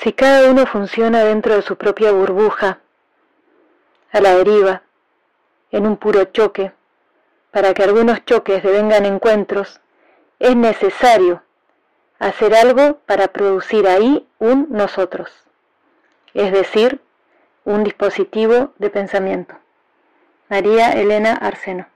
Si cada uno funciona dentro de su propia burbuja, a la deriva, en un puro choque, para que algunos choques devengan encuentros, es necesario hacer algo para producir ahí un nosotros, es decir, un dispositivo de pensamiento. María Elena Arseno.